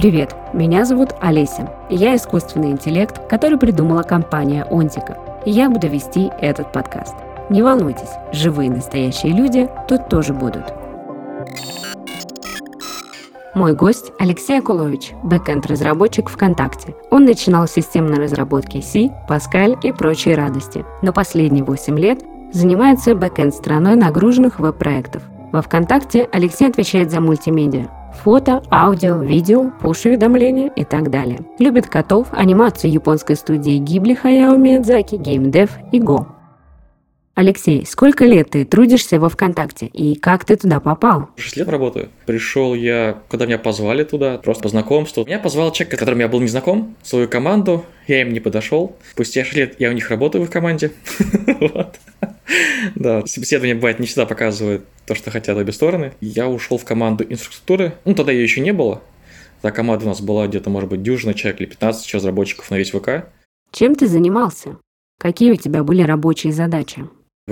Привет, меня зовут Олеся. Я искусственный интеллект, который придумала компания Онтика. И я буду вести этот подкаст. Не волнуйтесь, живые настоящие люди тут тоже будут. Мой гость Алексей Акулович, бэкэнд-разработчик ВКонтакте. Он начинал с системной разработки C, Pascal и прочие радости, но последние 8 лет занимается бэкэнд-стороной нагруженных веб-проектов. Во ВКонтакте Алексей отвечает за мультимедиа, фото, аудио, видео, пуш-уведомления и так далее. Любит котов, анимацию японской студии Гибли Хаяо Миядзаки, геймдев и Го. Алексей, сколько лет ты трудишься во ВКонтакте и как ты туда попал? Шесть лет работаю. Пришел я, когда меня позвали туда, просто по знакомству. Меня позвал человек, с которым я был не знаком, свою команду, я им не подошел. Спустя 6 лет я у них работаю в команде. Да, собеседование бывает не всегда показывает то, что хотят обе стороны. Я ушел в команду инфраструктуры. Ну, тогда ее еще не было. Та команда у нас была где-то, может быть, дюжина человек или 15 разработчиков на весь ВК. Чем ты занимался? Какие у тебя были рабочие задачи?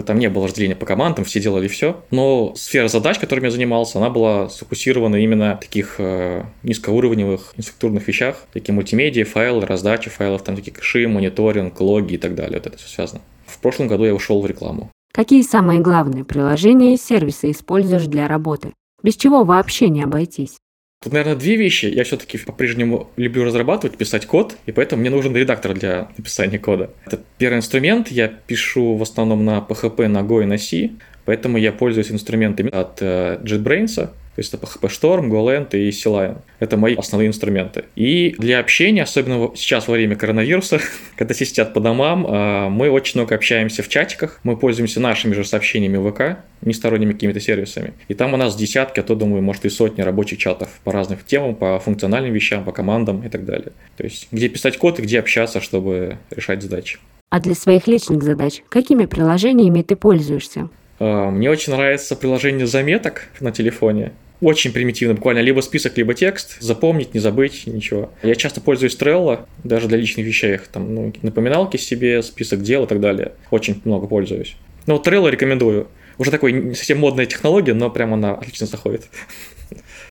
Там не было разделения по командам, все делали все. Но сфера задач, которыми я занимался, она была сфокусирована именно в таких э, низкоуровневых инфраструктурных вещах, такие мультимедиа, файлы, раздача файлов, там такие кэши, мониторинг, логи и так далее. Вот это все связано. В прошлом году я ушел в рекламу. Какие самые главные приложения и сервисы используешь для работы? Без чего вообще не обойтись? Тут, наверное, две вещи. Я все-таки по-прежнему люблю разрабатывать, писать код, и поэтому мне нужен редактор для написания кода. Это первый инструмент. Я пишу в основном на PHP, на Go и на C, поэтому я пользуюсь инструментами от uh, JetBrains, то есть это PHP Storm, GoLand и CLion. Это мои основные инструменты. И для общения, особенно сейчас во время коронавируса, когда все сидят по домам, а, мы очень много общаемся в чатиках. Мы пользуемся нашими же сообщениями в ВК, не сторонними какими-то сервисами. И там у нас десятки, а то, думаю, может и сотни рабочих чатов по разным темам, по функциональным вещам, по командам и так далее. То есть где писать код и где общаться, чтобы решать задачи. А для своих личных задач какими приложениями ты пользуешься? А, мне очень нравится приложение заметок на телефоне очень примитивно, буквально либо список, либо текст, запомнить, не забыть, ничего. Я часто пользуюсь Trello, даже для личных вещей, там, ну, напоминалки себе, список дел и так далее. Очень много пользуюсь. Но вот Trello рекомендую. Уже такой не совсем модная технология, но прямо она отлично заходит.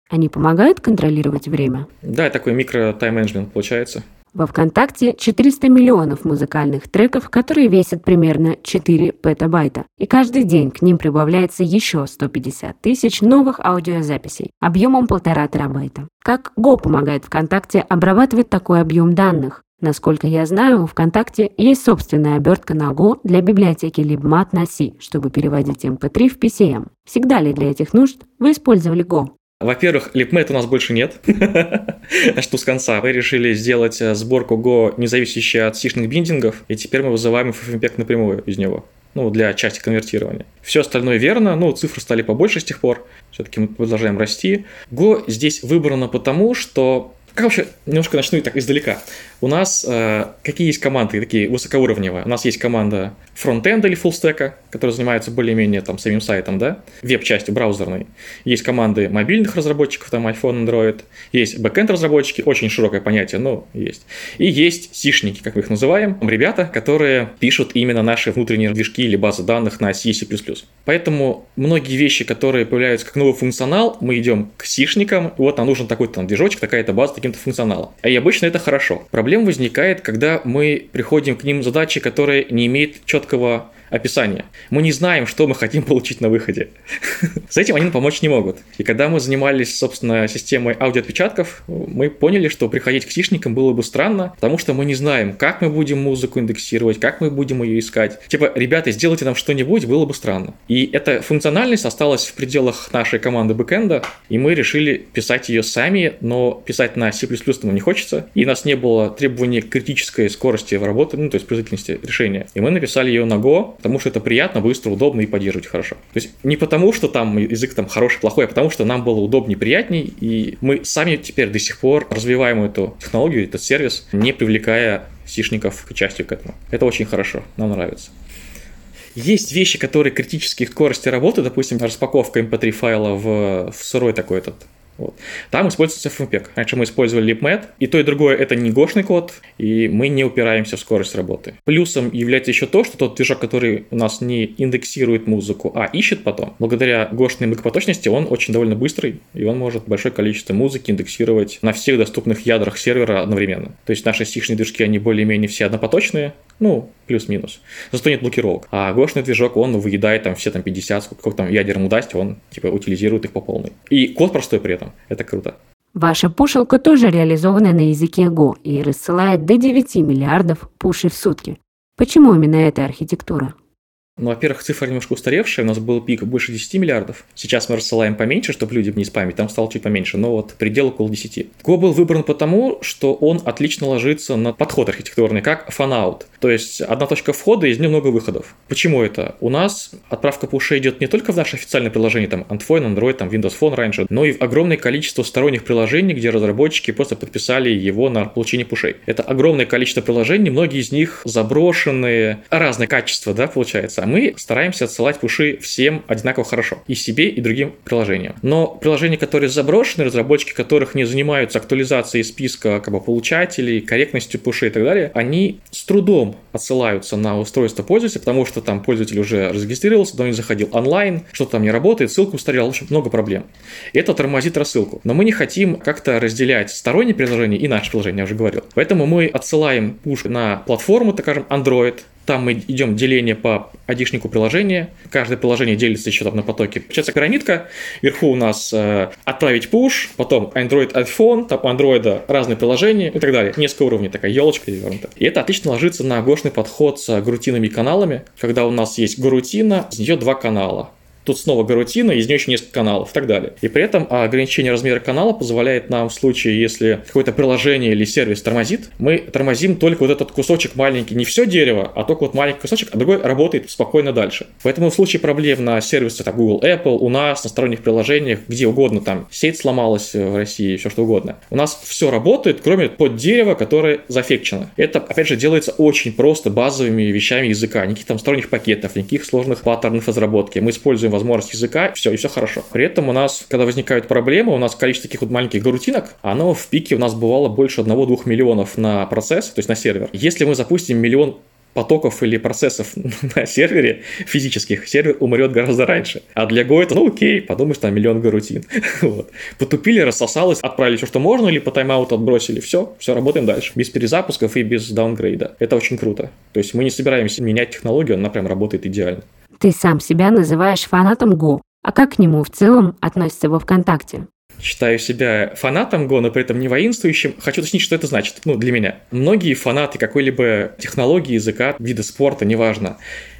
Они помогают контролировать время? Да, такой микро-тайм-менеджмент получается. Во ВКонтакте 400 миллионов музыкальных треков, которые весят примерно 4 петабайта. И каждый день к ним прибавляется еще 150 тысяч новых аудиозаписей объемом полтора терабайта. Как Go помогает ВКонтакте обрабатывать такой объем данных? Насколько я знаю, у ВКонтакте есть собственная обертка на Go для библиотеки LibMat на C, чтобы переводить MP3 в PCM. Всегда ли для этих нужд вы использовали Go? Во-первых, липмет у нас больше нет. Что с конца. Мы решили сделать э, сборку Go, не зависящую от сишных биндингов, и теперь мы вызываем FFmpeg напрямую из него ну, для части конвертирования. Все остальное верно, ну, цифры стали побольше с тех пор, все-таки мы продолжаем расти. Go здесь выбрано потому, что как вообще, немножко начну так издалека. У нас э, какие есть команды такие высокоуровневые? У нас есть команда фронтенда или фуллстека, которая занимается более-менее там самим сайтом, да, веб-частью браузерной. Есть команды мобильных разработчиков, там iPhone, Android. Есть бэкенд разработчики, очень широкое понятие, но есть. И есть сишники, как мы их называем, ребята, которые пишут именно наши внутренние движки или базы данных на C. Поэтому многие вещи, которые появляются как новый функционал, мы идем к сишникам, вот нам нужен такой-то там движочек, такая-то база, таким-то функционалом. И обычно это хорошо. Возникает, когда мы приходим к ним задачи, которые не имеют четкого описание. Мы не знаем, что мы хотим получить на выходе. С этим они нам помочь не могут. И когда мы занимались, собственно, системой аудиоотпечатков, мы поняли, что приходить к сишникам было бы странно, потому что мы не знаем, как мы будем музыку индексировать, как мы будем ее искать. Типа, ребята, сделайте нам что-нибудь, было бы странно. И эта функциональность осталась в пределах нашей команды бэкэнда, и мы решили писать ее сами, но писать на C++ нам не хочется, и у нас не было требования критической скорости в работе, ну, то есть производительности решения. И мы написали ее на Go, потому что это приятно, быстро, удобно и поддерживать хорошо. То есть не потому, что там язык там хороший, плохой, а потому что нам было удобнее, приятней, и мы сами теперь до сих пор развиваем эту технологию, этот сервис, не привлекая сишников к части к этому. Это очень хорошо, нам нравится. Есть вещи, которые критические скорости работы, допустим, распаковка MP3 эм файла в, в сырой такой этот Вот. Там используется FFmpeg. Раньше мы использовали LibMed, и то и другое это не гошный код, и мы не упираемся в скорость работы. Плюсом является еще то, что тот движок, который у нас не индексирует музыку, а ищет потом, благодаря гошной многопоточности он очень довольно быстрый, и он может большое количество музыки индексировать на всех доступных ядрах сервера одновременно. То есть наши сишные движки, они более-менее все однопоточные, ну, плюс-минус. Зато нет блокировок. А гошный движок, он выедает там все там 50, сколько там ядер ему даст, он типа утилизирует их по полной. И код простой при этом. Это круто. Ваша пушилка тоже реализована на языке Go и рассылает до 9 миллиардов пушей в сутки. Почему именно эта архитектура? Ну, во-первых, цифра немножко устаревшая, у нас был пик больше 10 миллиардов. Сейчас мы рассылаем поменьше, чтобы люди не спамить, там стало чуть поменьше, но вот предел около 10. Go был выбран потому, что он отлично ложится на подход архитектурный, как fan-out. То есть одна точка входа, из нее много выходов. Почему это? У нас отправка пушей идет не только в наше официальное приложение, там iPhone, Android, там Windows Phone раньше, но и в огромное количество сторонних приложений, где разработчики просто подписали его на получение пушей. Это огромное количество приложений, многие из них заброшенные, разное качество, да, получается мы стараемся отсылать пуши всем одинаково хорошо. И себе, и другим приложениям. Но приложения, которые заброшены, разработчики которых не занимаются актуализацией списка как бы, получателей, корректностью пушей и так далее, они с трудом отсылаются на устройство пользователя, потому что там пользователь уже зарегистрировался, но не заходил онлайн, что-то там не работает, ссылка устарела, в общем, много проблем. Это тормозит рассылку. Но мы не хотим как-то разделять сторонние приложения и наше приложение, я уже говорил. Поэтому мы отсылаем пуш на платформу, так скажем, Android, там мы идем деление по адишнику приложения. Каждое приложение делится еще там на потоке. Получается пирамидка. Вверху у нас э, отправить push, потом Android iPhone, там у Android разные приложения и так далее. Несколько уровней, такая елочка перевернута. И это отлично ложится на гошный подход с грутинами каналами, когда у нас есть грутина, из нее два канала тут снова гарутина, из нее еще несколько каналов и так далее. И при этом ограничение размера канала позволяет нам в случае, если какое-то приложение или сервис тормозит, мы тормозим только вот этот кусочек маленький, не все дерево, а только вот маленький кусочек, а другой работает спокойно дальше. Поэтому в случае проблем на сервисе там, Google, Apple, у нас, на сторонних приложениях, где угодно, там сеть сломалась в России, все что угодно, у нас все работает, кроме под дерева, которое зафекчено. Это, опять же, делается очень просто базовыми вещами языка, никаких там сторонних пакетов, никаких сложных паттернов разработки. Мы используем возможность языка, все, и все хорошо. При этом у нас, когда возникают проблемы, у нас количество таких вот маленьких гарутинок, оно в пике у нас бывало больше 1-2 миллионов на процесс, то есть на сервер. Если мы запустим миллион потоков или процессов на сервере физических, сервер умрет гораздо раньше. А для Go это, ну окей, подумаешь, там миллион гарутин. вот. Потупили, рассосалось, отправили все, что можно, или по тайм-ауту отбросили. Все, все, работаем дальше. Без перезапусков и без даунгрейда. Это очень круто. То есть мы не собираемся менять технологию, она прям работает идеально. Ты сам себя называешь фанатом Go. А как к нему в целом относится во ВКонтакте? считаю себя фанатом Го, но при этом не воинствующим. Хочу уточнить, что это значит, ну, для меня. Многие фанаты какой-либо технологии, языка, вида спорта, неважно,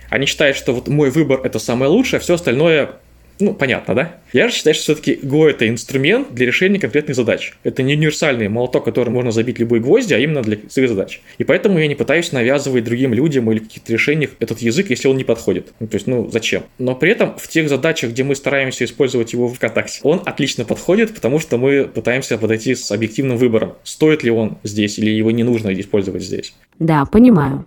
они считают, что вот мой выбор это самое лучшее, а все остальное ну, понятно, да? Я же считаю, что все-таки Go – это инструмент для решения конкретных задач. Это не универсальный молоток, который можно забить любой гвозди, а именно для своих задач. И поэтому я не пытаюсь навязывать другим людям или каких-то решениях этот язык, если он не подходит. Ну, то есть, ну, зачем? Но при этом в тех задачах, где мы стараемся использовать его в ВКонтакте, он отлично подходит, потому что мы пытаемся подойти с объективным выбором, стоит ли он здесь или его не нужно использовать здесь. Да, понимаю.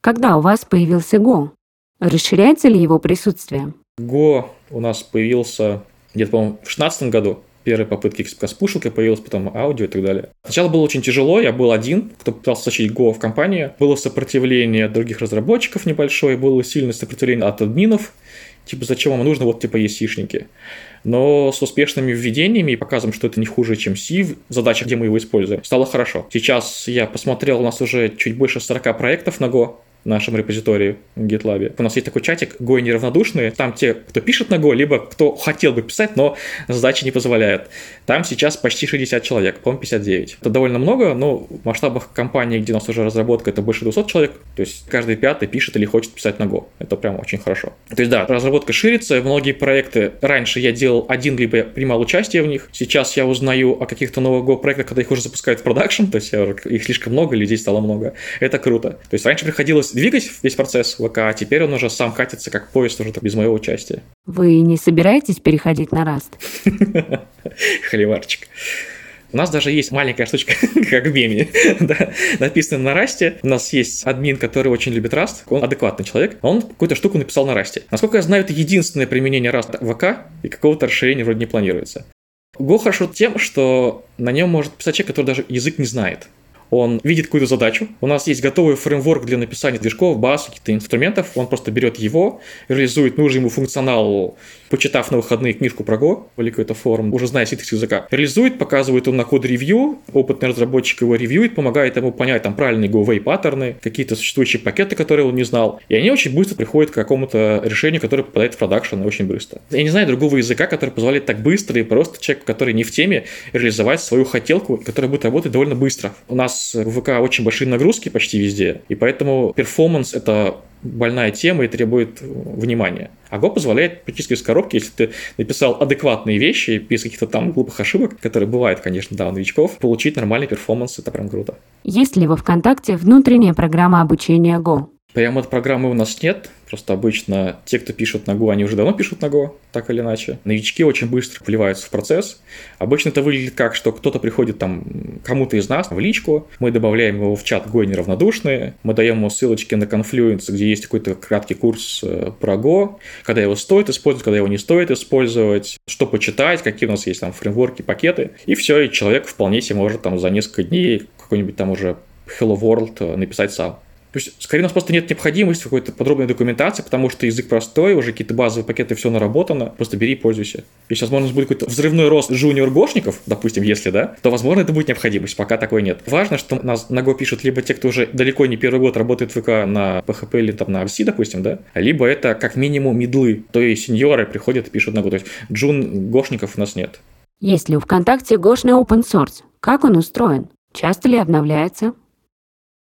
Когда у вас появился Go? Расширяется ли его присутствие? Go у нас появился где-то, по-моему, в 2016 году. Первые попытки с пушилкой появилась, потом аудио и так далее. Сначала было очень тяжело, я был один, кто пытался сочить Go в компанию. Было сопротивление от других разработчиков небольшое, было сильное сопротивление от админов. Типа, зачем вам нужно, вот типа есть сишники. Но с успешными введениями и показом, что это не хуже, чем C, задача, где мы его используем, стало хорошо. Сейчас я посмотрел, у нас уже чуть больше 40 проектов на Go, в нашем репозитории в GitLab. У нас есть такой чатик «Го неравнодушные». Там те, кто пишет на Go, либо кто хотел бы писать, но задачи не позволяют. Там сейчас почти 60 человек, по-моему, 59. Это довольно много, но в масштабах компании, где у нас уже разработка, это больше 200 человек. То есть каждый пятый пишет или хочет писать на Go. Это прям очень хорошо. То есть да, разработка ширится. Многие проекты раньше я делал один, либо принимал участие в них. Сейчас я узнаю о каких-то новых Go проектах, когда их уже запускают в продакшн. То есть их слишком много, людей стало много. Это круто. То есть раньше приходилось двигать весь процесс ВК, а теперь он уже сам катится как поезд уже без моего участия. Вы не собираетесь переходить на Раст? Холиварчик. У нас даже есть маленькая штучка, как в меме, да, написано на расте. У нас есть админ, который очень любит Rust. Он адекватный человек. Он какую-то штуку написал на расте. Насколько я знаю, это единственное применение Rust в ВК, и какого-то расширения вроде не планируется. Go хорошо тем, что на нем может писать человек, который даже язык не знает он видит какую-то задачу. У нас есть готовый фреймворк для написания движков, баз, каких-то инструментов. Он просто берет его, реализует нужный ему функционал, почитав на выходные книжку про Go или какой-то форум, уже зная синтекс языка. Реализует, показывает он на код ревью, опытный разработчик его ревьюет, помогает ему понять там правильные Go-Way паттерны, какие-то существующие пакеты, которые он не знал. И они очень быстро приходят к какому-то решению, которое попадает в продакшн очень быстро. Я не знаю другого языка, который позволяет так быстро и просто человек, который не в теме, реализовать свою хотелку, которая будет работать довольно быстро. У нас в ВК очень большие нагрузки почти везде, и поэтому performance — это больная тема и требует внимания. А Go позволяет практически из коробки, если ты написал адекватные вещи, без каких-то там глупых ошибок, которые бывают, конечно, да, у новичков, получить нормальный performance — это прям круто. Есть ли во ВКонтакте внутренняя программа обучения Go? Прямо от программы у нас нет, просто обычно те, кто пишут на Go, они уже давно пишут на Go, так или иначе. Новички очень быстро вливаются в процесс. Обычно это выглядит как, что кто-то приходит там кому-то из нас в личку, мы добавляем его в чат Go неравнодушные, мы даем ему ссылочки на Confluence, где есть какой-то краткий курс э, про Go, когда его стоит использовать, когда его не стоит использовать, что почитать, какие у нас есть там фреймворки, пакеты, и все, и человек вполне себе может там за несколько дней какой-нибудь там уже Hello World э, написать сам. То есть, скорее, у нас просто нет необходимости в какой-то подробной документации, потому что язык простой, уже какие-то базовые пакеты, все наработано, просто бери и пользуйся. Если, возможно, будет какой-то взрывной рост жуниор-гошников, допустим, если, да, то, возможно, это будет необходимость, пока такой нет. Важно, что нас на Go пишут либо те, кто уже далеко не первый год работает в ВК на PHP или там на RC, допустим, да, либо это как минимум медлы, то есть сеньоры приходят и пишут на Go. То есть джун-гошников у нас нет. Есть ли у ВКонтакте гошный open source? Как он устроен? Часто ли обновляется?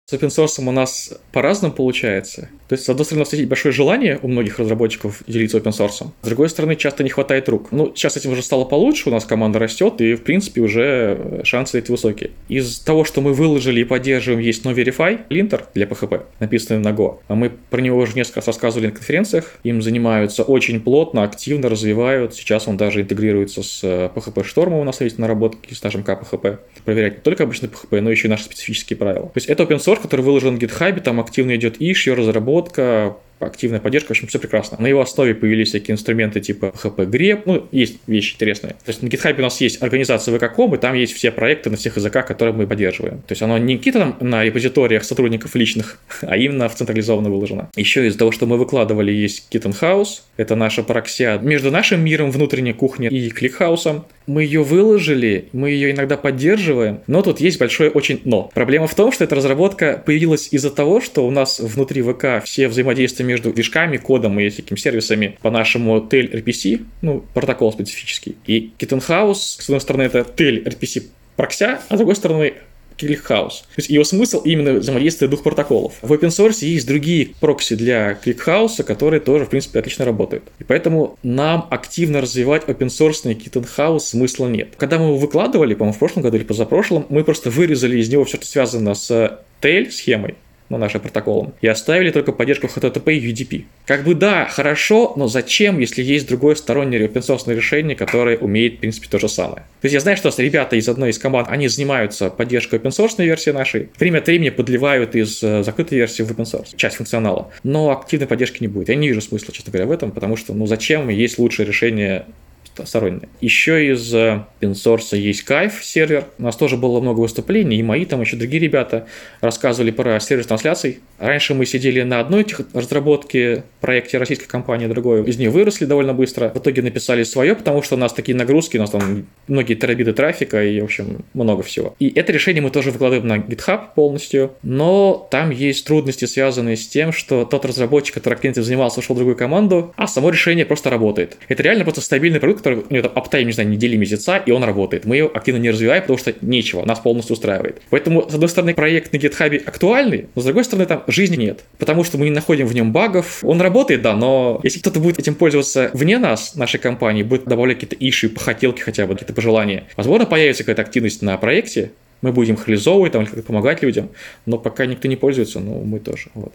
С open source у нас по-разному получается. То есть, с одной стороны, у нас есть большое желание у многих разработчиков делиться open source. С другой стороны, часто не хватает рук. Ну, сейчас этим уже стало получше, у нас команда растет, и, в принципе, уже шансы эти высокие. Из того, что мы выложили и поддерживаем, есть NoVerify, линтер для PHP, написанный на Go. А мы про него уже несколько раз рассказывали на конференциях. Им занимаются очень плотно, активно развивают. Сейчас он даже интегрируется с PHP Storm у нас есть наработки с нашим KPHP. Проверять не только обычный PHP, но еще и наши специфические правила. То есть это open source, который выложен в GitHub, там активно идет issue, разработка, проводка активная поддержка, в общем, все прекрасно. На его основе появились всякие инструменты типа HP Grep, ну, есть вещи интересные. То есть на GitHub у нас есть организация VK.com, и там есть все проекты на всех языках, которые мы поддерживаем. То есть оно не какие-то там на репозиториях сотрудников личных, а именно в централизованно выложено. Еще из-за того, что мы выкладывали, есть Kitten House, это наша проксия между нашим миром внутренней кухни и кликхаусом. Мы ее выложили, мы ее иногда поддерживаем, но тут есть большое очень но. Проблема в том, что эта разработка появилась из-за того, что у нас внутри ВК все взаимодействия между движками, кодом и такими сервисами по нашему TEL RPC, ну, протокол специфический. И Kitten House, с одной стороны, это TEL RPC прокся, а с другой стороны, ClickHouse. То есть его смысл именно взаимодействия двух протоколов. В open source есть другие прокси для ClickHouse, которые тоже, в принципе, отлично работают. И поэтому нам активно развивать open source Kitten House смысла нет. Когда мы его выкладывали, по-моему, в прошлом году или позапрошлом, мы просто вырезали из него все, что связано с tail схемой ну, нашим протоколом, и оставили только поддержку HTTP и UDP. Как бы да, хорошо, но зачем, если есть другое стороннее open решение, которое умеет, в принципе, то же самое. То есть я знаю, что ребята из одной из команд, они занимаются поддержкой open source версии нашей, время от времени подливают из э, закрытой версии в open source, часть функционала, но активной поддержки не будет. Я не вижу смысла, честно говоря, в этом, потому что, ну, зачем, есть лучшее решение сторонние. Еще из open source есть Кайф сервер. У нас тоже было много выступлений, и мои там еще другие ребята рассказывали про сервис трансляций. Раньше мы сидели на одной этих разработке проекте российской компании, другой. Из нее выросли довольно быстро. В итоге написали свое, потому что у нас такие нагрузки, у нас там многие терабиты трафика и, в общем, много всего. И это решение мы тоже выкладываем на GitHub полностью, но там есть трудности, связанные с тем, что тот разработчик, который активно занимался, ушел в другую команду, а само решение просто работает. Это реально просто стабильный продукт, который у него там не знаю, недели, месяца, и он работает. Мы его активно не развиваем, потому что нечего, нас полностью устраивает. Поэтому, с одной стороны, проект на GitHub актуальный, но с другой стороны, там жизни нет, потому что мы не находим в нем багов. Он работает, да, но если кто-то будет этим пользоваться вне нас, нашей компании, будет добавлять какие-то иши, похотелки хотя бы, какие-то пожелания, возможно, появится какая-то активность на проекте, мы будем их там, как-то помогать людям, но пока никто не пользуется, ну, мы тоже. Вот.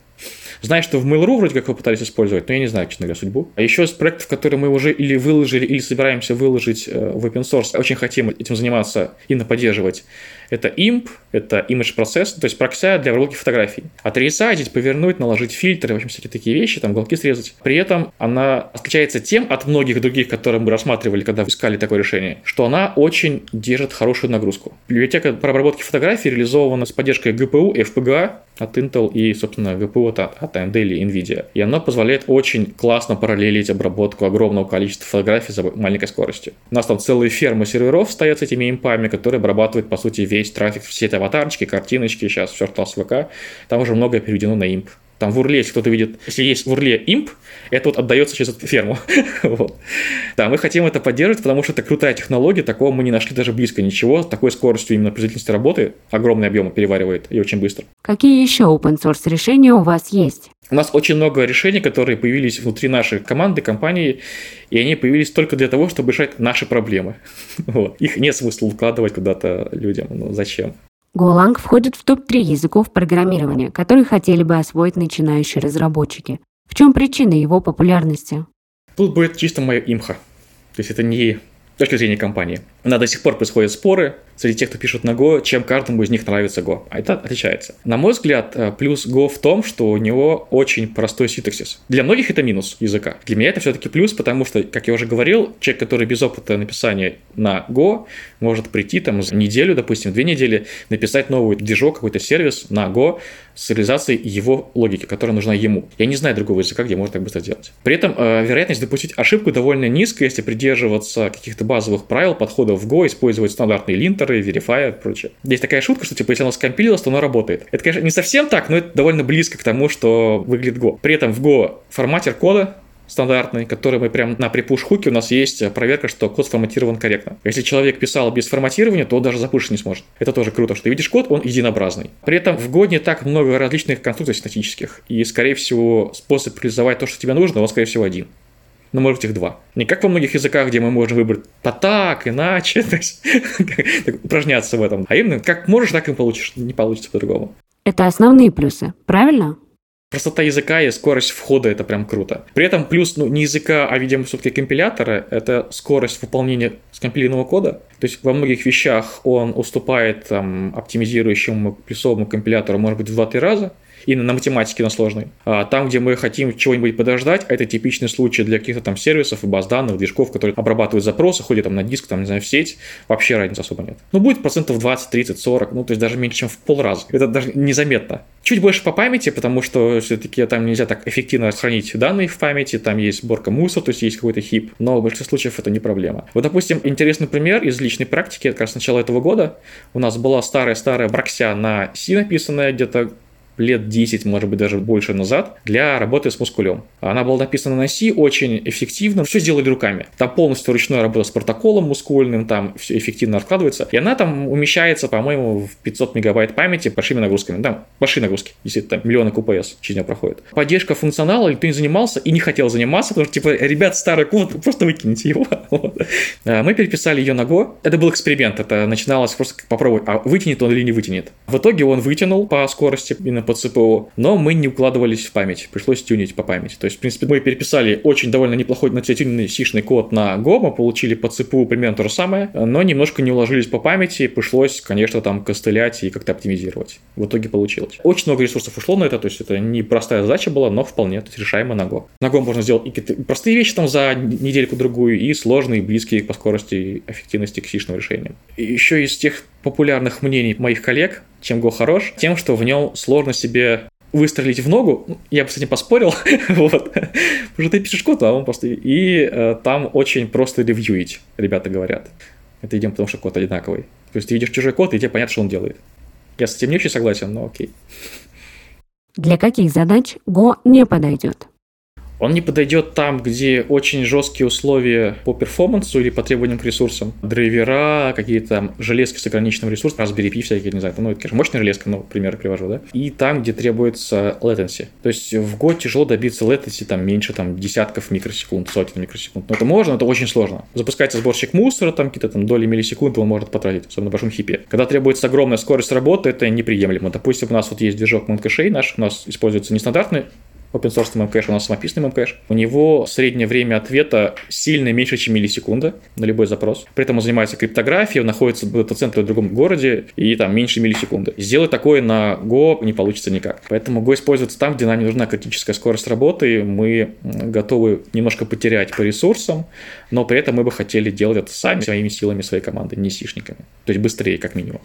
Знаю, что в Mail.ru вроде как вы пытались использовать, но я не знаю, честно говоря, судьбу. А еще из проектов, которые мы уже или выложили, или собираемся выложить э, в open source, очень хотим этим заниматься, и поддерживать, Это IMP, это Image Process, то есть прокся для обработки фотографий. Отрезать, повернуть, наложить фильтры, в общем, всякие такие вещи, там, уголки срезать. При этом она отличается тем от многих других, которые мы рассматривали, когда искали такое решение, что она очень держит хорошую нагрузку. Библиотека по обработке фотографий реализована с поддержкой GPU, FPGA от Intel и, собственно, GPU от, от AMD или NVIDIA. И она позволяет очень классно параллелить обработку огромного количества фотографий за маленькой скоростью. У нас там целые фермы серверов стоят с этими импами, которые обрабатывают, по сути, весь трафик, все эти аватарочки, картиночки, сейчас все стало с ВК. Там уже многое переведено на имп. Там в Урле, если кто-то видит, если есть в Урле имп, это вот отдается через эту ферму. вот. Да, мы хотим это поддерживать, потому что это крутая технология, такого мы не нашли даже близко ничего, с такой скоростью именно производительности работы, огромные объемы переваривает и очень быстро. Какие еще open source решения у вас есть? У нас очень много решений, которые появились внутри нашей команды, компании, и они появились только для того, чтобы решать наши проблемы. вот. Их нет смысла вкладывать куда-то людям. Ну, зачем? Golang входит в топ-3 языков программирования, которые хотели бы освоить начинающие разработчики. В чем причина его популярности? Тут будет чисто мое имха. То есть это не точки зрения компании. У до сих пор происходят споры среди тех, кто пишет на Go, чем каждому из них нравится Go. А это отличается. На мой взгляд, э, плюс Go в том, что у него очень простой синтаксис. Для многих это минус языка. Для меня это все-таки плюс, потому что, как я уже говорил, человек, который без опыта написания на Go, может прийти там за неделю, допустим, две недели, написать новый движок, какой-то сервис на Go с реализацией его логики, которая нужна ему. Я не знаю другого языка, где можно так быстро сделать. При этом э, вероятность допустить ошибку довольно низкая, если придерживаться каких-то базовых правил подхода в Go, использовать стандартные линтеры, верифай и прочее. Есть такая шутка, что типа если оно скомпилилось, то оно работает. Это, конечно, не совсем так, но это довольно близко к тому, что выглядит Go. При этом в Go форматер кода стандартный, который мы прям на припуш хуке у нас есть проверка, что код сформатирован корректно. Если человек писал без форматирования, то он даже запушить не сможет. Это тоже круто, что ты видишь код, он единообразный. При этом в Go не так много различных конструкций синтактических, и, скорее всего, способ реализовать то, что тебе нужно, он, скорее всего, один но может их два. Не как во многих языках, где мы можем выбрать то так, иначе, то есть упражняться в этом. А именно, как можешь, так и получишь, не получится по-другому. Это основные плюсы, правильно? Простота языка и скорость входа – это прям круто. При этом плюс ну, не языка, а, видимо, все-таки компилятора – это скорость выполнения скомпилированного кода. То есть во многих вещах он уступает там, оптимизирующему плюсовому компилятору, может быть, в 2-3 раза именно на математике, на сложной. А там, где мы хотим чего-нибудь подождать, это типичный случай для каких-то там сервисов и баз данных, движков, которые обрабатывают запросы, ходят там на диск, там, не знаю, в сеть, вообще разницы особо нет. Ну, будет процентов 20, 30, 40, ну, то есть даже меньше, чем в полраза. Это даже незаметно. Чуть больше по памяти, потому что все-таки там нельзя так эффективно хранить данные в памяти, там есть сборка мусора, то есть есть какой-то хип, но в большинстве случаев это не проблема. Вот, допустим, интересный пример из личной практики, как раз с начала этого года у нас была старая-старая бракся на C написанная где-то лет 10, может быть, даже больше назад для работы с мускулем. Она была написана на C, очень эффективно, все сделали руками. Там полностью ручная работа с протоколом мускульным, там все эффективно откладывается. И она там умещается, по-моему, в 500 мегабайт памяти большими нагрузками. Да, большие нагрузки, действительно, там миллионы QPS через нее проходит. Поддержка функционала, никто не занимался и не хотел заниматься, потому что, типа, ребят, старый код, просто выкиньте его. А, мы переписали ее на Go. Это был эксперимент, это начиналось просто попробовать, а вытянет он или не вытянет. В итоге он вытянул по скорости, именно под ЦПУ, но мы не укладывались в память, пришлось тюнить по памяти. То есть, в принципе, мы переписали очень довольно неплохой нативный сишный код на Go, мы получили по ЦПУ примерно то же самое, но немножко не уложились по памяти, пришлось, конечно, там костылять и как-то оптимизировать. В итоге получилось. Очень много ресурсов ушло на это, то есть это не простая задача была, но вполне то есть, решаемо на Go. На Go можно сделать и какие-то простые вещи там за недельку-другую, и сложные, близкие по скорости эффективности к сишным решениям. И еще из тех популярных мнений моих коллег, чем Go хорош, тем, что в нем сложно себе выстрелить в ногу, ну, я бы с этим поспорил, вот, потому что ты пишешь код, а он просто... И э, там очень просто ревьюить, ребята говорят. Это идем потому, что код одинаковый. То есть ты видишь чужой код, и тебе понятно, что он делает. Я с этим не очень согласен, но окей. Для каких задач Go не подойдет? Он не подойдет там, где очень жесткие условия по перформансу или по требованиям к ресурсам. Драйвера, какие-то там железки с ограниченным ресурсом, Raspberry Pi всякие, не знаю, ну, это, конечно, мощная железка, но пример привожу, да. И там, где требуется latency. То есть в год тяжело добиться latency там меньше там десятков микросекунд, сотен микросекунд. Но это можно, но это очень сложно. Запускается сборщик мусора, там какие-то там доли миллисекунд он может потратить, особенно на большом хипе. Когда требуется огромная скорость работы, это неприемлемо. Допустим, у нас вот есть движок Moncache наш, у нас используется нестандартный open source мемкэш, у нас самописный мемкэш. У него среднее время ответа сильно меньше, чем миллисекунда на любой запрос. При этом он занимается криптографией, он находится в дата-центре в другом городе, и там меньше миллисекунды. Сделать такое на Go не получится никак. Поэтому Go используется там, где нам не нужна критическая скорость работы, мы готовы немножко потерять по ресурсам, но при этом мы бы хотели делать это сами, своими силами своей команды, не сишниками. То есть быстрее, как минимум.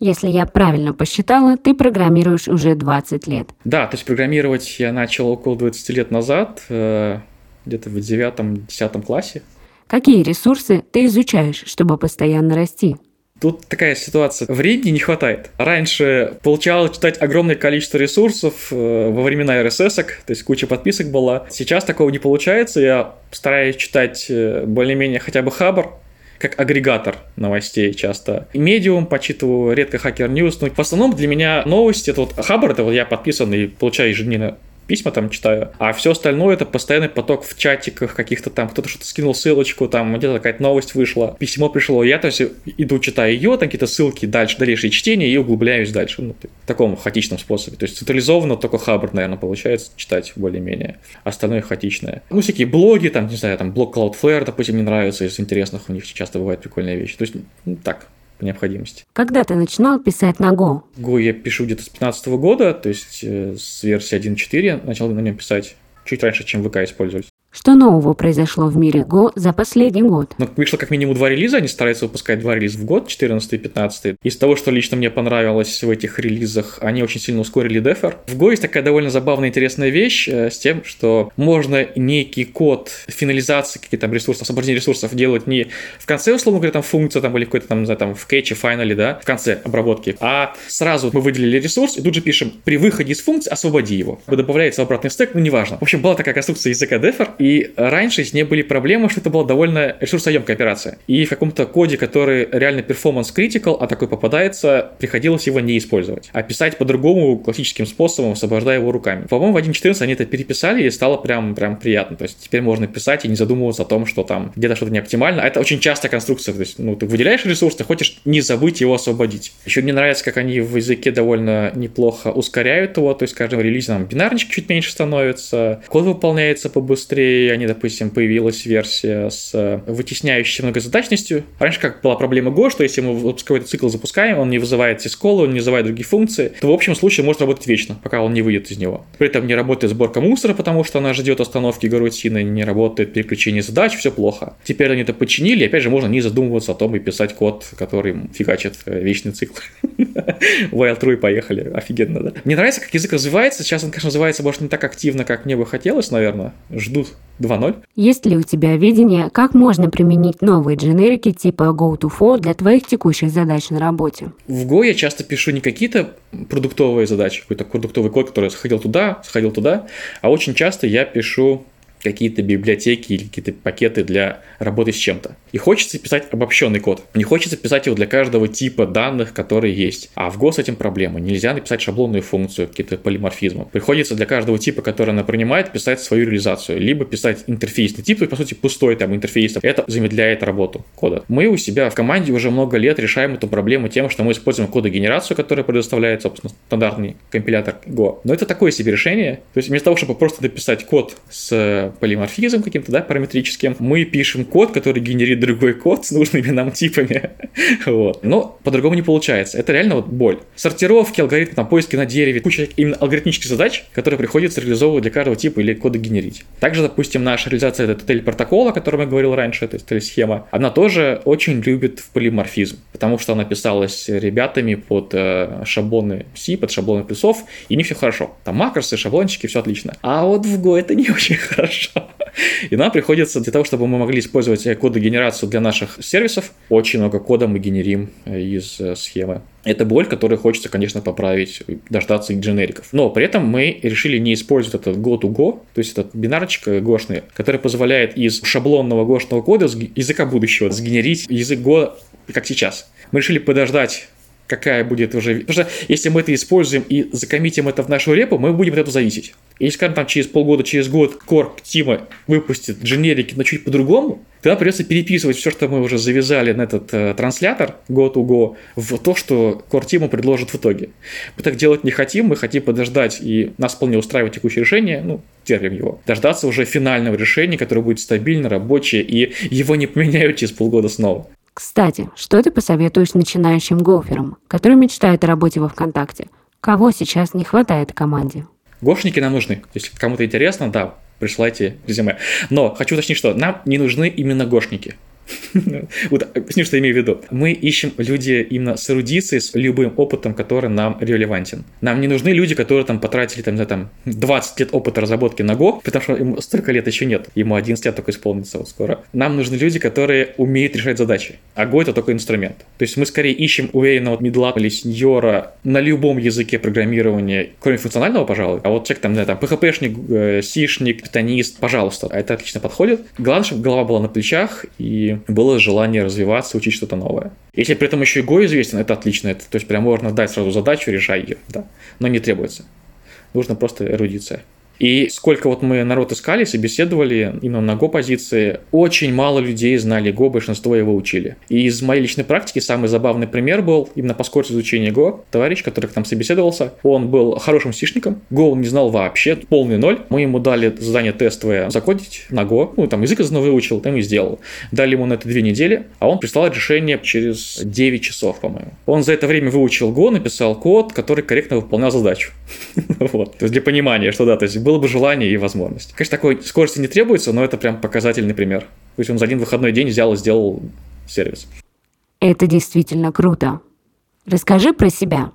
Если я правильно посчитала, ты программируешь уже 20 лет. Да, то есть программировать я начал около 20 лет назад, э, где-то в 9-10 классе. Какие ресурсы ты изучаешь, чтобы постоянно расти? Тут такая ситуация. Времени не хватает. Раньше получалось читать огромное количество ресурсов э, во времена RSS, то есть куча подписок была. Сейчас такого не получается. Я стараюсь читать э, более-менее хотя бы хабр, как агрегатор новостей часто. Медиум почитываю, редко Hacker News. Но в основном для меня новости, это вот Хабр, это вот я подписан и получаю ежедневно письма там читаю, а все остальное это постоянный поток в чатиках каких-то там, кто-то что-то скинул ссылочку, там где-то какая-то новость вышла, письмо пришло, я то есть иду читаю ее, там какие-то ссылки дальше, дальнейшее чтение и углубляюсь дальше, ну, в таком хаотичном способе, то есть централизованно только Хаббард, наверное, получается читать более-менее, остальное хаотичное. Ну, всякие блоги, там, не знаю, там, блог Cloudflare, допустим, мне нравится, из интересных у них часто бывают прикольные вещи, то есть, ну, так, по необходимости. Когда ты начинал писать на Go? Go я пишу где-то с 2015 года, то есть э, с версии 1.4 начал на нем писать чуть раньше, чем ВК использовать. Что нового произошло в мире Go за последний год? Ну, вышло как минимум два релиза, они стараются выпускать два релиза в год, 14 и 15. Из того, что лично мне понравилось в этих релизах, они очень сильно ускорили Дефер. В Go есть такая довольно забавная интересная вещь э, с тем, что можно некий код финализации каких-то там ресурсов, освобождения ресурсов делать не в конце, условно говоря, там функция там или какой-то там, не знаю, там в кетче, файнале, да, в конце обработки, а сразу мы выделили ресурс и тут же пишем при выходе из функции освободи его. Добавляется в обратный стек, ну неважно. В общем, была такая конструкция языка Дефер, и раньше с ней были проблемы, что это была довольно ресурсоемкая операция. И в каком-то коде, который реально performance critical, а такой попадается, приходилось его не использовать. А писать по-другому, классическим способом, освобождая его руками. По-моему, в 1.14 они это переписали, и стало прям, прям приятно. То есть теперь можно писать и не задумываться о том, что там где-то что-то не оптимально. А это очень частая конструкция. То есть, ну, ты выделяешь ресурс, ты хочешь не забыть его освободить. Еще мне нравится, как они в языке довольно неплохо ускоряют его. То есть, каждым релизом бинарничек чуть меньше становится, код выполняется побыстрее, они, допустим, появилась версия с э, вытесняющей многозадачностью. Раньше как была проблема Go, что если мы какой-то цикл запускаем, он не вызывает сисколы, он не вызывает другие функции, то в общем случае может работать вечно, пока он не выйдет из него. При этом не работает сборка мусора, потому что она ждет остановки гарутины, не работает переключение задач, все плохо. Теперь они это починили, опять же можно не задумываться о том и писать код, который фигачит э, вечный цикл. While true поехали. Офигенно, да? Мне нравится, как язык развивается. Сейчас он, конечно, развивается, может, не так активно, как мне бы хотелось, наверное. Жду 2.0. Есть ли у тебя видение, как можно применить новые дженерики типа Go2For для твоих текущих задач на работе? В Go я часто пишу не какие-то продуктовые задачи, какой-то продуктовый код, который сходил туда, сходил туда, а очень часто я пишу какие-то библиотеки или какие-то пакеты для работы с чем-то. И хочется писать обобщенный код. Не хочется писать его для каждого типа данных, которые есть. А в Go с этим проблема. Нельзя написать шаблонную функцию, какие-то полиморфизмы. Приходится для каждого типа, который она принимает, писать свою реализацию. Либо писать интерфейсный тип, и по сути пустой там интерфейс. Это замедляет работу кода. Мы у себя в команде уже много лет решаем эту проблему тем, что мы используем кодогенерацию, которая предоставляет, собственно, стандартный компилятор Go. Но это такое себе решение. То есть вместо того, чтобы просто написать код с полиморфизм каким-то, да, параметрическим, мы пишем код, который генерит другой код с нужными нам типами. вот. Но по-другому не получается. Это реально вот боль. Сортировки, алгоритмы, там, поиски на дереве, куча именно алгоритмических задач, которые приходится реализовывать для каждого типа или кода генерить. Также, допустим, наша реализация этого тель протокола, о котором я говорил раньше, то есть тель-схема, она тоже очень любит в полиморфизм, потому что она писалась ребятами под э, шаблоны C, под шаблоны плюсов, и не все хорошо. Там макросы, шаблончики, все отлично. А вот в Go это не очень хорошо хорошо. И нам приходится для того, чтобы мы могли использовать кодогенерацию для наших сервисов, очень много кода мы генерим э, из э, схемы. Это боль, которую хочется, конечно, поправить, дождаться дженериков. Но при этом мы решили не использовать этот go-to-go, то есть этот бинарчик гошный, который позволяет из шаблонного гошного кода, языка будущего, сгенерить язык Go, как сейчас. Мы решили подождать какая будет уже... Потому что если мы это используем и закоммитим это в нашу репу, мы будем от этого зависеть. И, скажем, там через полгода, через год Корк Тима выпустит дженерики, но чуть по-другому, тогда придется переписывать все, что мы уже завязали на этот э, транслятор Go-to-Go в то, что Core Team предложит в итоге. Мы так делать не хотим, мы хотим подождать, и нас вполне устраивает текущее решение, ну, терпим его. Дождаться уже финального решения, которое будет стабильно, рабочее, и его не поменяют через полгода снова. Кстати, что ты посоветуешь начинающим гоферам, которые мечтают о работе во ВКонтакте? Кого сейчас не хватает команде? Гошники нам нужны. Если кому-то интересно, да, присылайте резюме. Но хочу уточнить, что нам не нужны именно гошники. Вот объясню, что я имею в виду. Мы ищем люди именно с эрудицией, с любым опытом, который нам релевантен. Нам не нужны люди, которые там потратили там, там 20 лет опыта разработки на Go, потому что ему столько лет еще нет. Ему 11 лет только исполнится вот скоро. Нам нужны люди, которые умеют решать задачи. А Go это только инструмент. То есть мы скорее ищем уверенного медла или сеньора на любом языке программирования, кроме функционального, пожалуй. А вот человек там, не там, PHP-шник, сишник, питонист, пожалуйста, это отлично подходит. Главное, чтобы голова была на плечах и было желание развиваться, учить что-то новое. Если при этом еще и Go известен, это отлично. Это, то есть прям можно дать сразу задачу, решай ее. Да. Но не требуется. Нужно просто эрудиция. И сколько вот мы народ искали, собеседовали именно на Go-позиции, очень мало людей знали Go, большинство его учили. И из моей личной практики самый забавный пример был именно по скорости изучения Go. Товарищ, который к нам собеседовался, он был хорошим сишником, Go он не знал вообще, полный ноль. Мы ему дали задание тестовое закодить на Go, ну там язык из выучил, там и сделал. Дали ему на это две недели, а он прислал решение через 9 часов, по-моему. Он за это время выучил Go, написал код, который корректно выполнял задачу. Вот. Для понимания, что да, то есть было бы желание и возможность. Конечно, такой скорости не требуется, но это прям показательный пример. То есть он за один выходной день взял и сделал сервис. Это действительно круто. Расскажи про себя.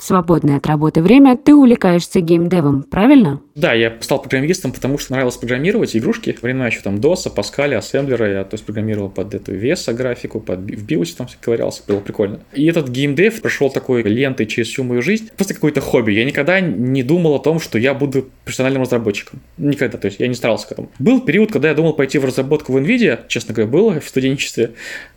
В свободное от работы время ты увлекаешься геймдевом, правильно? Да, я стал программистом, потому что нравилось программировать игрушки. Времена еще там DOS, Pascal, ассемблера. Я то есть программировал под эту VS графику, под в BIOS там ковырялся, было прикольно. И этот геймдев прошел такой лентой через всю мою жизнь. Просто какое-то хобби. Я никогда не думал о том, что я буду профессиональным разработчиком. Никогда, то есть я не старался к этому. Был период, когда я думал пойти в разработку в NVIDIA, честно говоря, было в студенчестве.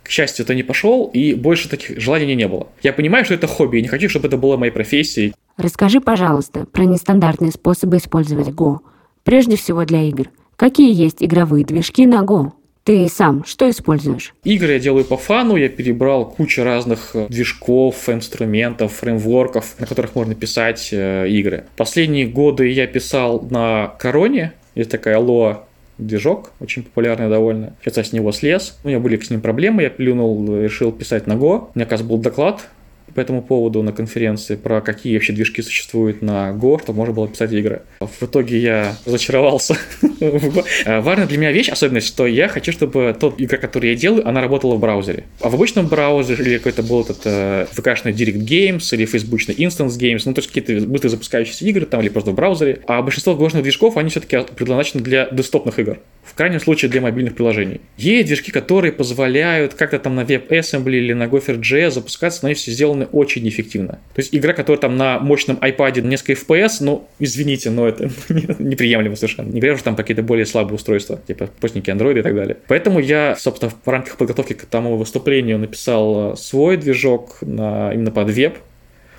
К счастью, это не пошел, и больше таких желаний не было. Я понимаю, что это хобби, и не хочу, чтобы это было моей профессией. Расскажи, пожалуйста, про нестандартные способы использовать Go. Прежде всего для игр. Какие есть игровые движки на Go? Ты сам что используешь? Игры я делаю по фану, я перебрал кучу разных э, движков, инструментов, фреймворков, на которых можно писать э, игры. Последние годы я писал на Короне, есть такая Lua движок, очень популярный довольно. Сейчас я с него слез. У меня были с ним проблемы, я плюнул, решил писать на Go. У меня, оказывается, был доклад по этому поводу на конференции про какие вообще движки существуют на Go, чтобы можно было писать игры. В итоге я разочаровался. Важная для меня вещь, особенность, что я хочу, чтобы тот игра, которую я делаю, она работала в браузере. А в обычном браузере или какой-то был этот э, VK-шный Direct Games или фейсбучный Instance Games, ну то есть какие-то быстро запускающиеся игры там или просто в браузере. А большинство гошных движков, они все-таки предназначены для десктопных игр. В крайнем случае для мобильных приложений. Есть движки, которые позволяют как-то там на WebAssembly или на Gopher.js запускаться, но они все сделаны очень эффективно. То есть игра, которая там на мощном iPad несколько FPS, ну, извините, но это неприемлемо совершенно. Не говоря уже там какие-то более слабые устройства, типа постники Android и так далее. Поэтому я, собственно, в рамках подготовки к тому выступлению написал свой движок на, именно под веб,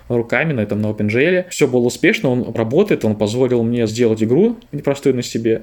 руками на этом на OpenGL. Все было успешно, он работает, он позволил мне сделать игру непростую на себе.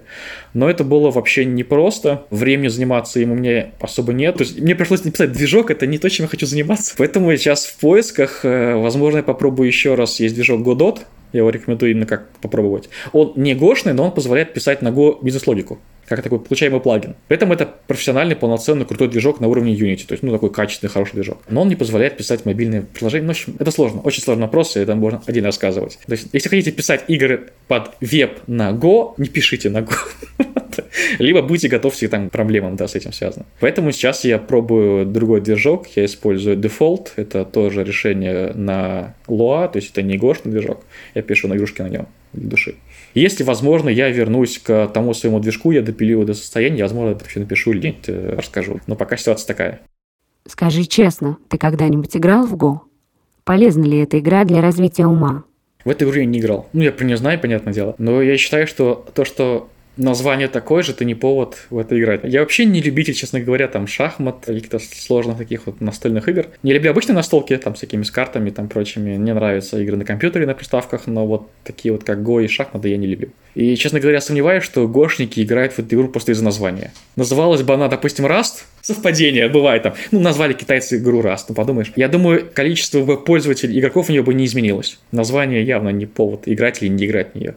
Но это было вообще непросто. Времени заниматься им у меня особо нет. То есть мне пришлось написать движок, это не то, чем я хочу заниматься. Поэтому я сейчас в поисках. Э, возможно, я попробую еще раз. Есть движок Godot, я его рекомендую именно как попробовать. Он не гошный, но он позволяет писать на Go бизнес-логику как такой получаемый плагин. При этом это профессиональный, полноценный, крутой движок на уровне Unity, то есть, ну, такой качественный, хороший движок. Но он не позволяет писать мобильные приложения. Ну, в общем, это сложно, очень сложный вопрос, и это можно один рассказывать. То есть, если хотите писать игры под веб на Go, не пишите на Go. Либо будьте готовы к там проблемам, да, с этим связано. Поэтому сейчас я пробую другой движок, я использую Default, это тоже решение на Lua, то есть это не гошный движок, я пишу на игрушке на нем для души. Если, возможно, я вернусь к тому своему движку, я допилю его до состояния, возможно, это вообще напишу или нет, э, расскажу. Но пока ситуация такая. Скажи честно, ты когда-нибудь играл в Го? Полезна ли эта игра для развития ума? В эту игру я не играл. Ну, я про нее знаю, понятное дело. Но я считаю, что то, что название такое же, это не повод в это играть. Я вообще не любитель, честно говоря, там шахмат каких-то сложных таких вот настольных игр. Не люблю обычные настолки, там всякими с картами, там прочими. Мне нравятся игры на компьютере, на приставках, но вот такие вот как Го и шахматы я не люблю. И, честно говоря, сомневаюсь, что гошники играют в эту игру просто из-за названия. Называлась бы она, допустим, Rust, совпадение бывает там. Ну, назвали китайцы игру Rust, ну подумаешь. Я думаю, количество пользователей, игроков у нее бы не изменилось. Название явно не повод играть или не играть в нее.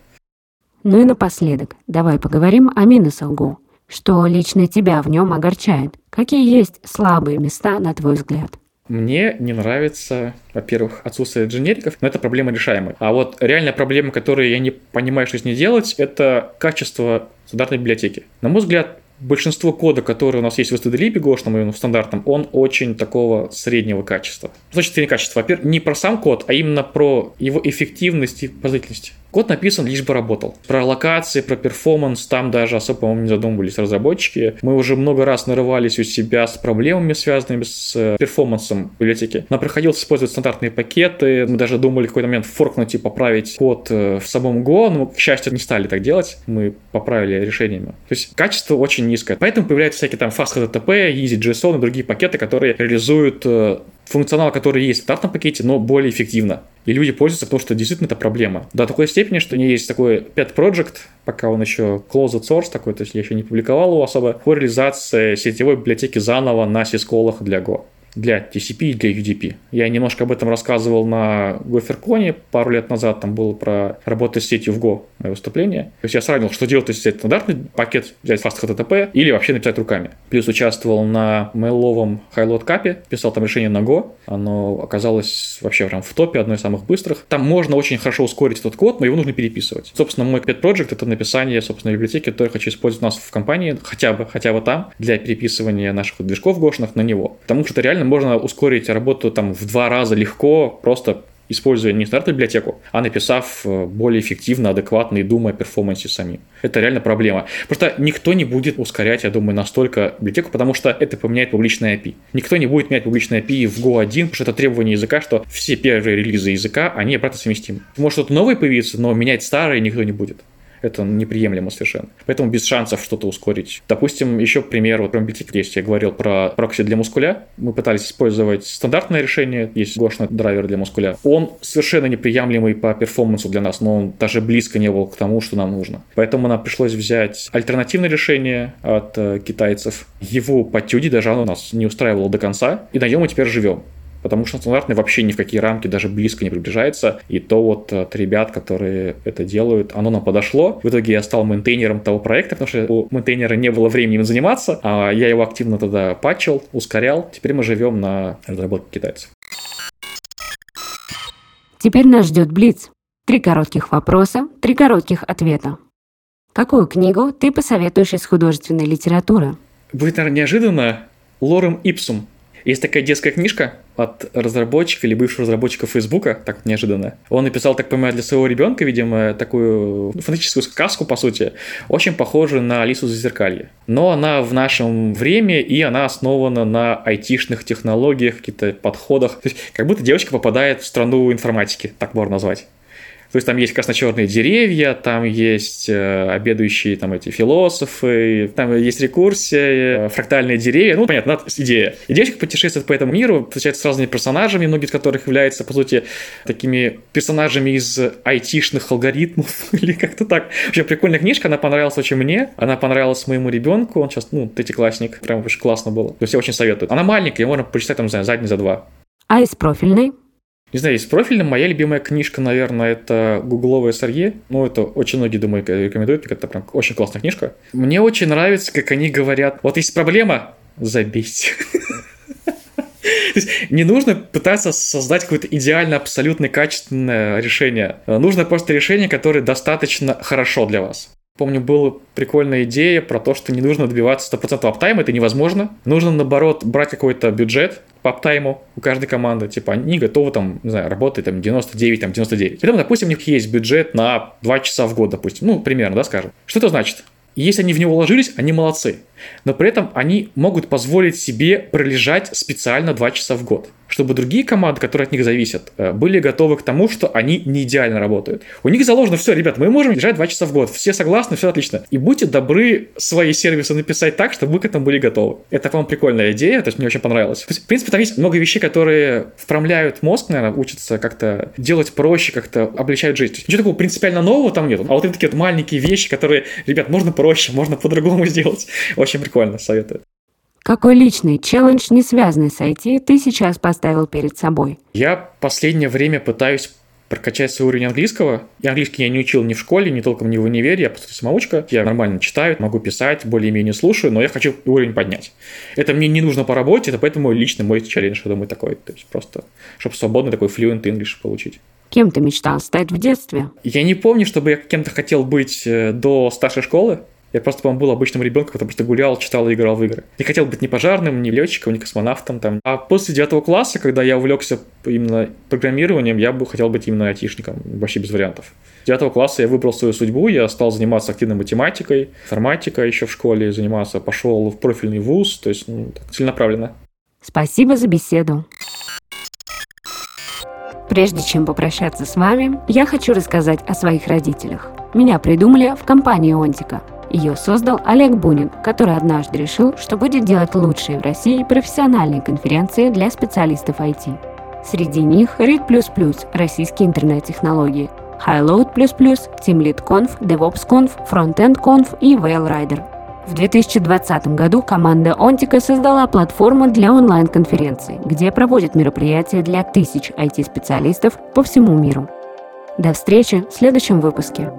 Ну и напоследок, давай поговорим о минусах Go. Что лично тебя в нем огорчает? Какие есть слабые места, на твой взгляд? Мне не нравится, во-первых, отсутствие дженериков, но это проблема решаемая. А вот реальная проблема, которую я не понимаю, что с ней делать, это качество стандартной библиотеки. На мой взгляд, большинство кода, который у нас есть в STDLib гошном и в стандартном, он очень такого среднего качества. Значит, среднего качества. Во-первых, не про сам код, а именно про его эффективность и производительность. Код написан лишь бы работал. Про локации, про перформанс там даже особо, по-моему, не задумывались разработчики. Мы уже много раз нарывались у себя с проблемами, связанными с э, перформансом библиотеки. Нам приходилось использовать стандартные пакеты. Мы даже думали в какой-то момент форкнуть и поправить код э, в самом Go, но, к счастью, не стали так делать. Мы поправили решениями. То есть качество очень низкое. Поэтому появляются всякие там FastHTTP, EasyJSON и другие пакеты, которые реализуют э, функционал, который есть в стандартном пакете, но более эффективно. И люди пользуются, потому что действительно это проблема. До такой степени, что у меня есть такой pet project, пока он еще closed source такой, то есть я еще не публиковал его особо, по реализации сетевой библиотеки заново на сисколах для Go для TCP и для UDP. Я немножко об этом рассказывал на GoFerCon пару лет назад, там было про работу с сетью в Go, мое выступление. То есть я сравнил, что делать, если взять стандартный пакет, взять FastHTTP или вообще написать руками. Плюс участвовал на мейловом Highload Cup, писал там решение на Go. Оно оказалось вообще прям в топе, одно из самых быстрых. Там можно очень хорошо ускорить этот код, но его нужно переписывать. Собственно, мой pet project это написание, собственно, библиотеки, которую я хочу использовать у нас в компании, хотя бы, хотя бы там, для переписывания наших движков гошных на него. Потому что это реально можно ускорить работу там в два раза легко, просто используя не стандартную библиотеку, а написав э, более эффективно, адекватно и думая о перформансе самим. Это реально проблема. Просто никто не будет ускорять, я думаю, настолько библиотеку, потому что это поменяет публичное API. Никто не будет менять публичное API в Go 1, потому что это требование языка, что все первые релизы языка, они обратно совместимы. Может что-то новое появится, но менять старое никто не будет это неприемлемо совершенно. Поэтому без шансов что-то ускорить. Допустим, еще пример, вот про библиотеки есть, я говорил про прокси для мускуля. Мы пытались использовать стандартное решение, есть гошный драйвер для мускуля. Он совершенно неприемлемый по перформансу для нас, но он даже близко не был к тому, что нам нужно. Поэтому нам пришлось взять альтернативное решение от э, китайцев. Его потюдить даже оно нас не устраивало до конца, и на нем мы теперь живем потому что стандартный вообще ни в какие рамки даже близко не приближается. И то вот от ребят, которые это делают, оно нам подошло. В итоге я стал мейнтейнером того проекта, потому что у мейнтейнера не было времени им заниматься, а я его активно тогда патчил, ускорял. Теперь мы живем на разработке китайцев. Теперь нас ждет Блиц. Три коротких вопроса, три коротких ответа. Какую книгу ты посоветуешь из художественной литературы? Будет, наверное, неожиданно. Лорем Ипсум есть такая детская книжка от разработчика или бывшего разработчика Фейсбука, так неожиданно. Он написал, так понимаю, для своего ребенка, видимо, такую фантастическую сказку, по сути, очень похожую на Алису Зазеркалье. Но она в нашем времени, и она основана на айтишных технологиях, каких-то подходах. То есть, как будто девочка попадает в страну информатики, так можно назвать. То есть там есть красно-черные деревья, там есть э, обедающие там эти философы, там есть рекурсия, э, фрактальные деревья. Ну, понятно, идея. И девочка путешествует по этому миру, встречается с разными персонажами, многие из которых являются, по сути, такими персонажами из айтишных алгоритмов или как-то так. Вообще прикольная книжка, она понравилась очень мне, она понравилась моему ребенку, он сейчас, ну, третьеклассник, прям очень классно было. То есть я очень советую. Она маленькая, можно прочитать там, не знаю, за день, за два. А из профильной? Не знаю, из профильным моя любимая книжка, наверное, это «Гугловая сарье». Ну, это очень многие, думаю, рекомендуют, это прям очень классная книжка. Мне очень нравится, как они говорят, вот есть проблема, забейте. Не нужно пытаться создать какое-то идеально, абсолютно качественное решение. Нужно просто решение, которое достаточно хорошо для вас. Помню, была прикольная идея про то, что не нужно добиваться 100% аптайма, это невозможно. Нужно, наоборот, брать какой-то бюджет по аптайму у каждой команды. Типа, они готовы там, не знаю, работать там 99, там 99. Поэтому, допустим, у них есть бюджет на 2 часа в год, допустим. Ну, примерно, да, скажем. Что это значит? Если они в него вложились, они молодцы. Но при этом они могут позволить себе пролежать специально 2 часа в год чтобы другие команды, которые от них зависят, э, были готовы к тому, что они не идеально работают. У них заложено все, ребят, мы можем лежать 2 часа в год, все согласны, все отлично. И будьте добры свои сервисы написать так, чтобы мы к этому были готовы. Это, по-моему, прикольная идея, то есть мне очень понравилось. Есть, в принципе, там есть много вещей, которые вправляют мозг, наверное, учатся как-то делать проще, как-то облегчают жизнь. Ничего такого принципиально нового там нет. А вот такие вот маленькие вещи, которые, ребят, можно проще, можно по-другому сделать. Очень прикольно, советую. Какой личный челлендж, не связанный с IT, ты сейчас поставил перед собой? Я последнее время пытаюсь прокачать свой уровень английского. И английский я не учил ни в школе, ни толком ни в универе, я просто самоучка. Я нормально читаю, могу писать, более-менее слушаю, но я хочу уровень поднять. Это мне не нужно по работе, это поэтому лично мой челлендж, я думаю, такой. То есть просто, чтобы свободный такой fluent English получить. Кем ты мечтал стать в детстве? Я не помню, чтобы я кем-то хотел быть э, до старшей школы. Я просто, по-моему, был обычным ребенком, который просто гулял, читал и играл в игры. Не хотел быть ни пожарным, ни летчиком, ни космонавтом. Там. А после девятого класса, когда я увлекся именно программированием, я бы хотел быть именно айтишником, вообще без вариантов. С девятого класса я выбрал свою судьбу, я стал заниматься активной математикой, информатикой еще в школе заниматься, пошел в профильный вуз, то есть ну, так, целенаправленно. Спасибо за беседу. Прежде чем попрощаться с вами, я хочу рассказать о своих родителях. Меня придумали в компании «Онтика», ее создал Олег Бунин, который однажды решил, что будет делать лучшие в России профессиональные конференции для специалистов IT. Среди них RIG++, российские интернет-технологии, HighLoad++, TeamLead.conf, DevOps.conf, FrontEnd.conf и VailRider. В 2020 году команда Онтика создала платформу для онлайн-конференций, где проводят мероприятия для тысяч IT-специалистов по всему миру. До встречи в следующем выпуске.